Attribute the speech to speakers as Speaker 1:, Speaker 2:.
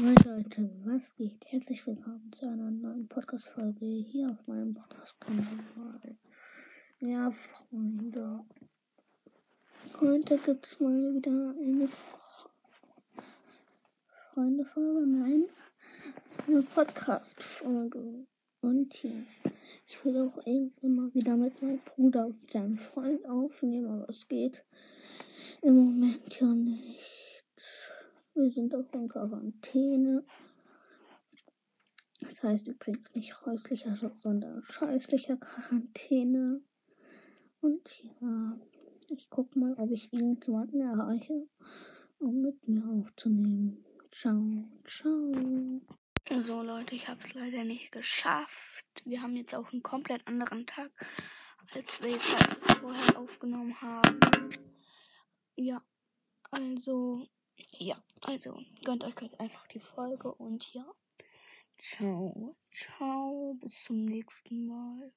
Speaker 1: Moin Leute, was geht? Herzlich willkommen zu einer neuen Podcast-Folge hier auf meinem Podcast-Kanal. Ja, Freunde. Heute gibt es mal wieder eine Freunde-Folge, nein, eine Podcast-Folge. Und hier, ich will auch irgendwann mal wieder mit meinem Bruder und seinem Freund aufnehmen, aber es geht im Moment ja nicht. Wir sind auf in Quarantäne. Das heißt übrigens nicht häuslicher, sondern scheißlicher Quarantäne. Und ja, ich guck mal, ob ich irgendjemanden erreiche, um mit mir aufzunehmen. Ciao, ciao. So Leute, ich habe es leider nicht geschafft. Wir haben jetzt auch einen komplett anderen Tag, als wir jetzt halt vorher aufgenommen haben. Ja, also ja, also gönnt euch halt einfach die Folge und ja. Ciao, ciao, bis zum nächsten Mal.